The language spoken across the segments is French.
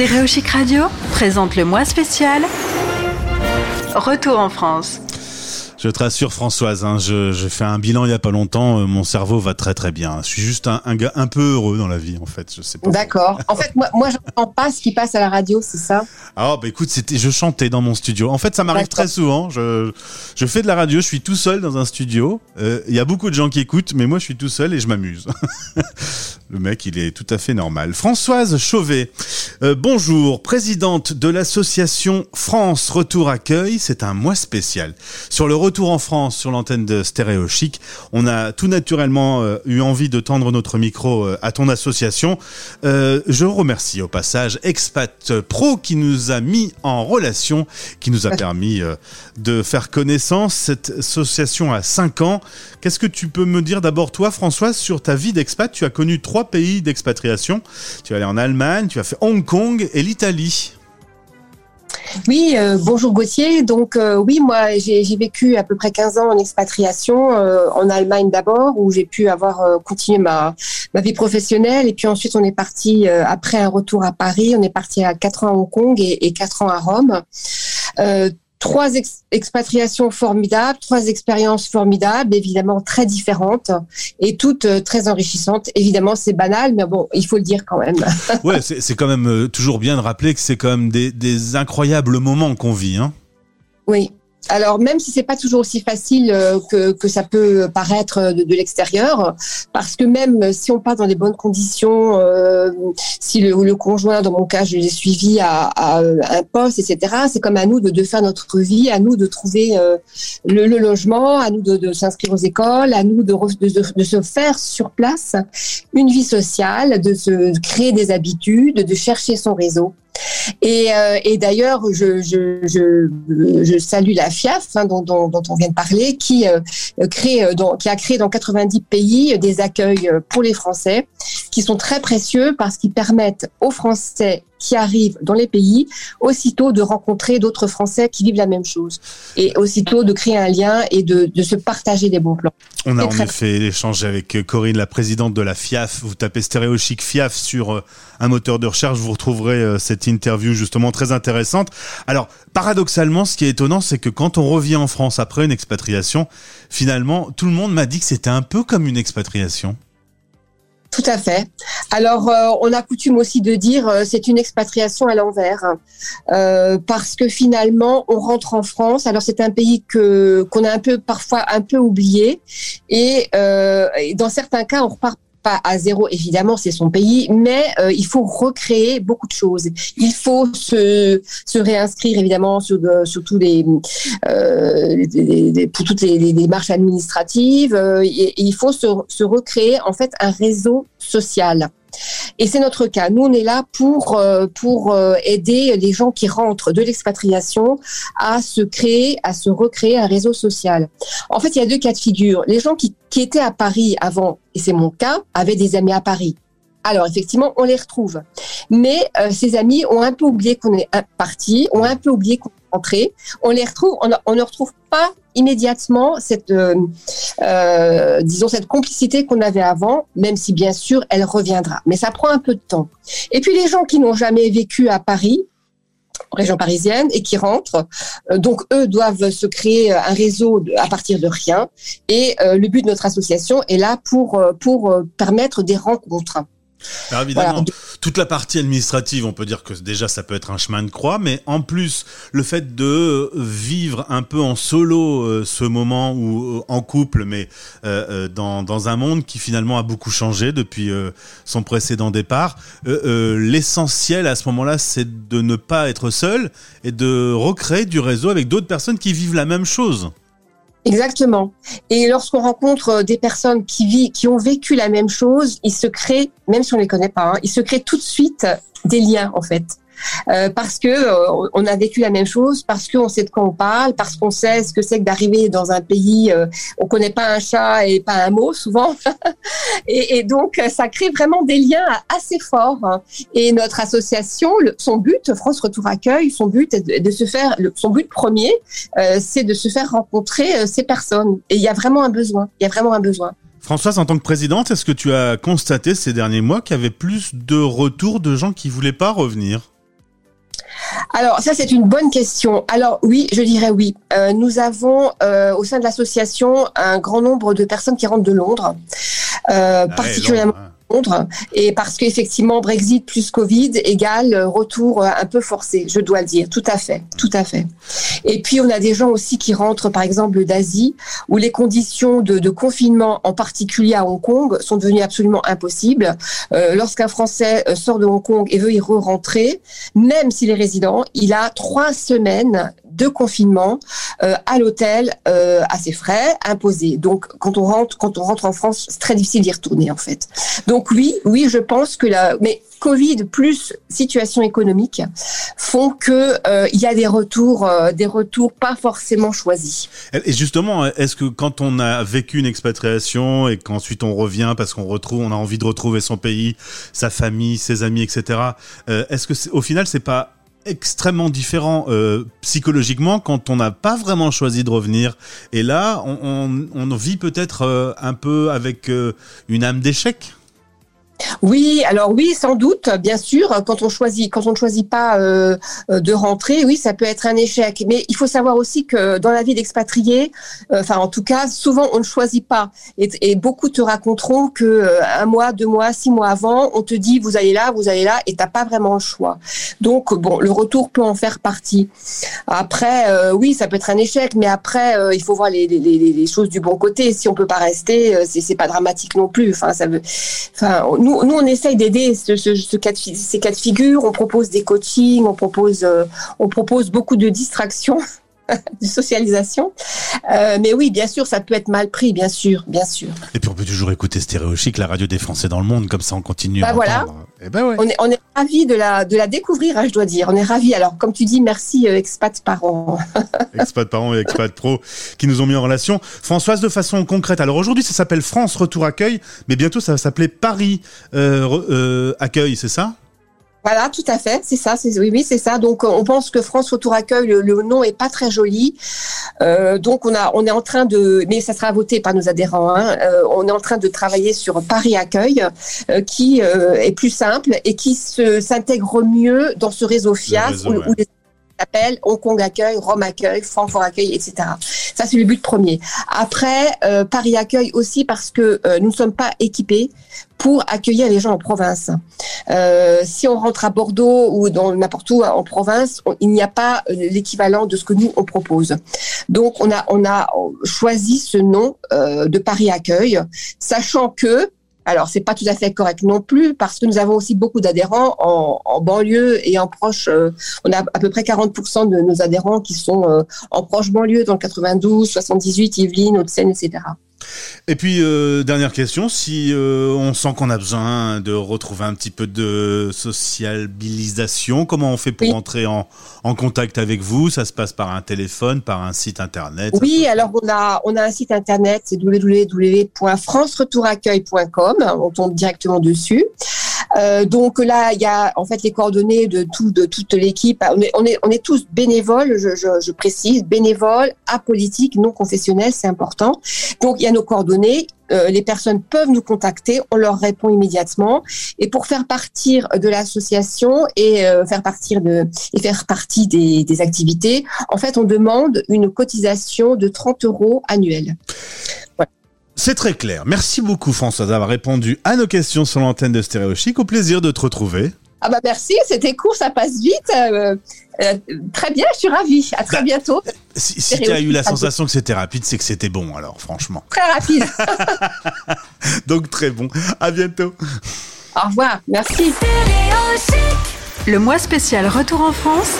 Stéréo Chic Radio présente le mois spécial Retour en France. Je te rassure Françoise, hein, je, je, fais un bilan il y a pas longtemps, euh, mon cerveau va très très bien. Je suis juste un, un gars un peu heureux dans la vie en fait, je sais pas. D'accord. En fait, moi, moi j'entends pas ce qui passe à la radio, c'est ça? Ah bah écoute, c'était, je chantais dans mon studio. En fait, ça m'arrive très souvent. Je, je fais de la radio, je suis tout seul dans un studio. Euh, Il y a beaucoup de gens qui écoutent, mais moi je suis tout seul et je m'amuse. Le mec, il est tout à fait normal. Françoise Chauvet, euh, bonjour, présidente de l'association France Retour Accueil. C'est un mois spécial. Sur le retour en France, sur l'antenne de Stéréo Chic, on a tout naturellement euh, eu envie de tendre notre micro euh, à ton association. Euh, je remercie au passage Expat Pro qui nous a mis en relation, qui nous a permis de faire connaissance. Cette association a 5 ans. Qu'est-ce que tu peux me dire d'abord toi, Françoise, sur ta vie d'expat? Tu as connu trois pays d'expatriation. Tu es allé en Allemagne, tu as fait Hong Kong et l'Italie. Oui, euh, bonjour Gauthier. Donc euh, oui, moi j'ai vécu à peu près 15 ans en expatriation, euh, en Allemagne d'abord, où j'ai pu avoir euh, continué ma, vie professionnelle. Et puis ensuite, on est parti, après un retour à Paris, on est parti à 4 ans à Hong Kong et, et 4 ans à Rome. Trois ex expatriations formidables, trois expériences formidables, évidemment très différentes et toutes euh, très enrichissantes. Évidemment, c'est banal, mais bon, il faut le dire quand même. ouais, c'est quand même euh, toujours bien de rappeler que c'est quand même des, des incroyables moments qu'on vit. Hein oui. Alors même si c'est pas toujours aussi facile euh, que, que ça peut paraître de, l'extérieur, parce que même si on part dans des bonnes conditions, euh, si le, le, conjoint, dans mon cas, je l'ai suivi à, un poste, etc. C'est comme à nous de, faire notre vie, à nous de trouver euh, le, le, logement, à nous de, de s'inscrire aux écoles, à nous de, de, se faire sur place une vie sociale, de se créer des habitudes, de chercher son réseau. Et, euh, et d'ailleurs, je, salue la FIAF hein, dont, on vient de parler, qui, euh, crée, euh, qui a créé dans 90 pays des accueils pour les Français, qui sont très précieux parce qu'ils permettent aux Français qui arrivent dans les pays, aussitôt de rencontrer d'autres Français qui vivent la même chose. Et aussitôt de créer un lien et de, de se partager des bons plans. On a en effet échangé avec Corinne, la présidente de la FIAF. Vous tapez Stéréo Chic FIAF sur un moteur de recherche, vous retrouverez cette interview justement très intéressante. Alors, paradoxalement, ce qui est étonnant, c'est que quand on revient en France après une expatriation, finalement, tout le monde m'a dit que c'était un peu comme une expatriation. Tout à fait. Alors, euh, on a coutume aussi de dire euh, c'est une expatriation à l'envers, euh, parce que finalement, on rentre en France. Alors, c'est un pays que qu'on a un peu parfois un peu oublié, et, et dans certains cas, on repart pas à zéro, évidemment, c'est son pays, mais euh, il faut recréer beaucoup de choses. Il faut se, se réinscrire, évidemment, sur, de, sur tous les, euh, pour toutes les, les, démarches administratives. Euh, il faut se, se recréer, en fait, un réseau social. Et c'est notre cas. Nous, on est là pour, euh, pour aider les gens qui rentrent de l'expatriation à se créer, à se recréer un réseau social. En fait, il y a deux cas de figure. Les gens qui, qui étaient à Paris avant, et c'est mon cas, avaient des amis à Paris. Alors effectivement, on les retrouve. Mais euh, ces amis ont un peu oublié qu'on est parti, ont un peu oublié qu'on On les retrouve, on, ne retrouve pas immédiatement cette, euh, euh, disons cette complicité qu'on avait avant, même si bien sûr elle reviendra. Mais ça prend un peu de temps. Et puis les gens qui n'ont jamais vécu à Paris, région parisienne et qui rentrent. Donc eux doivent se créer un réseau à partir de rien. Et le but de notre association est là pour pour permettre des rencontres. Alors évidemment, voilà. toute la partie administrative, on peut dire que déjà ça peut être un chemin de croix, mais en plus, le fait de vivre un peu en solo euh, ce moment ou euh, en couple, mais euh, dans, dans un monde qui finalement a beaucoup changé depuis euh, son précédent départ, euh, l'essentiel à ce moment-là, c'est de ne pas être seul et de recréer du réseau avec d'autres personnes qui vivent la même chose. Exactement. Et lorsqu'on rencontre des personnes qui vivent, qui ont vécu la même chose, il se crée, même si on les connaît pas, hein, il se crée tout de suite des liens en fait. Euh, parce que euh, on a vécu la même chose, parce qu'on sait de quoi on parle, parce qu'on sait ce que c'est que d'arriver dans un pays, euh, on connaît pas un chat et pas un mot souvent, et, donc ça crée vraiment des liens assez forts. Hein. Et notre association, son but, France Retour Accueil, son but de, se faire, son but premier, c'est de se faire rencontrer ces personnes. Et il y a vraiment un besoin. Il y a vraiment un besoin. Françoise, en tant que présidente, est-ce que tu as constaté ces derniers mois qu'il y avait plus de retours de gens qui voulaient pas revenir? Alors ça c'est une bonne question. Alors oui, je dirais oui. Euh, nous avons euh, au sein de l'association un grand nombre de personnes qui rentrent de Londres, euh, Ah, particulièrement Londres, hein. Et parce qu'effectivement Brexit plus Covid égale retour un peu forcé, je dois le dire, tout à fait, tout à fait. Et puis on a des gens aussi qui rentrent par exemple d'Asie, où les conditions de, confinement, en particulier à Hong Kong, sont devenues absolument impossibles. Euh, Lorsqu'un Français euh, sort de Hong Kong et veut y re-rentrer, même s'il est résident, il a trois semaines de confinement euh, à l'hôtel euh, à ses frais imposés. Donc quand on rentre, quand on rentre en France, c'est très difficile d'y retourner en fait. Donc oui, oui, je pense que la, mais Covid plus situation économique font que euh, il y a des retours, euh, des retours pas forcément choisis. Et justement, est-ce que quand on a vécu une expatriation et qu'ensuite on revient parce qu'on retrouve, on a envie de retrouver son pays, sa famille, ses amis, etc. est-ce que c'est- au final c'est pas extrêmement différent euh, psychologiquement quand on n'a pas vraiment choisi de revenir. Et là on, on, vit peut-être euh, un peu avec euh, une âme d'échec Oui, alors oui, sans doute, bien sûr, quand on choisit, quand on ne choisit pas euh, euh, de rentrer, oui, ça peut être un échec. Mais il faut savoir aussi que dans la vie d'expatrié, euh, enfin en tout cas, souvent on ne choisit pas. Et, beaucoup te raconteront que un mois, deux mois, six mois avant, on te dit vous allez là, vous allez là, et t'as pas vraiment le choix. Donc bon, le retour peut en faire partie. Après, oui, ça peut être un échec, mais après, il faut voir les, les, choses du bon côté. Si on peut pas rester, c'est pas dramatique non plus. Enfin, ça veut. Enfin, nous, nous, on essaye d'aider ces cas de figure. On propose des coachings, on propose, euh, on propose beaucoup de distractions, de socialisation. Euh, mais oui, bien sûr, ça peut être mal pris, bien sûr, bien sûr. et puis on peut toujours écouter Stéréo Chic, la radio des Français dans le monde comme ça on continue Bah à voilà. entendre. et ben ouais On est, on est ravis de la, de la découvrir, hein, je dois dire. On est ravis. Alors, comme tu dis, merci euh, expat parents. Expat Parents et Expat Pro qui nous ont mis en relation. Françoise, de façon concrète. Alors aujourd'hui, ça s'appelle France Retour Accueil, mais bientôt ça va s'appeler Paris euh, Accueil, c'est ça? Voilà, tout à fait, c'est ça, c'est oui, oui, c'est ça. Donc, on pense que France Retour Accueil, le, le nom est pas très joli. Euh, donc, on a, on est en train de, mais ça sera voté par nos adhérents. Hein, euh, on est en train de travailler sur Paris Accueil, euh, qui euh, est plus simple et qui se s'intègre mieux dans ce réseau FIAF réseau, où, ouais. où les appelle Hong Kong Accueil, Rome Accueil, Francfort Accueil, etc. Ça, c'est le but premier. Après, euh, Paris Accueil aussi parce que euh, nous ne sommes pas équipés pour accueillir les gens en province. Euh, si on rentre à Bordeaux ou dans n'importe où en province, il n'y a pas euh, l'équivalent de ce que nous on propose. Donc on a on a choisi ce nom euh, de Paris Accueil, sachant que alors c'est pas tout à fait correct non plus parce que nous avons aussi beaucoup d'adhérents en, banlieue et en proche. euh, on a à peu près 40% de nos adhérents qui sont euh, en proche banlieue dans le 92, 78, Yvelines, Hauts-de-Seine, etc. Et puis, euh, dernière question, si euh, on sent qu'on a besoin de retrouver un petit peu de sociabilisation, comment on fait pour Oui. entrer en, en contact avec vous? Ça se passe par un téléphone, par un site internet Oui, alors on a on a un site internet, c'est www.franceretouraccueil.com. On tombe directement dessus. Euh, donc là, il y a en fait les coordonnées de tout de toute l'équipe. On est on est on est tous bénévoles, je, je, je précise, bénévoles, apolitiques, non confessionnels, c'est important. Donc il y a nos coordonnées. Euh, les personnes peuvent nous contacter, on leur répond immédiatement. Et pour faire partir de l'association et euh, faire partir de et faire partie des, des activités, en fait, on demande une cotisation de 30 euros annuels. C'est très clair. Merci beaucoup Françoise d'avoir répondu à nos questions sur l'antenne de Stéréo Chic. Au plaisir de te retrouver. Ah bah merci, c'était court, ça passe vite. Euh, euh, très bien, je suis ravie. À très Bah, bientôt. Si, si tu as eu la sensation que c'était rapide, c'est que c'était bon alors, franchement. Très rapide. Donc très bon. À bientôt. Au revoir. Merci. Le mois spécial Retour en France.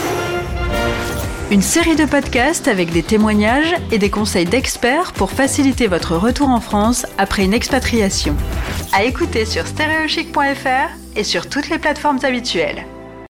Une série de podcasts avec des témoignages et des conseils d'experts pour faciliter votre retour en France après une expatriation. À écouter sur stéréochic.fr et sur toutes les plateformes habituelles.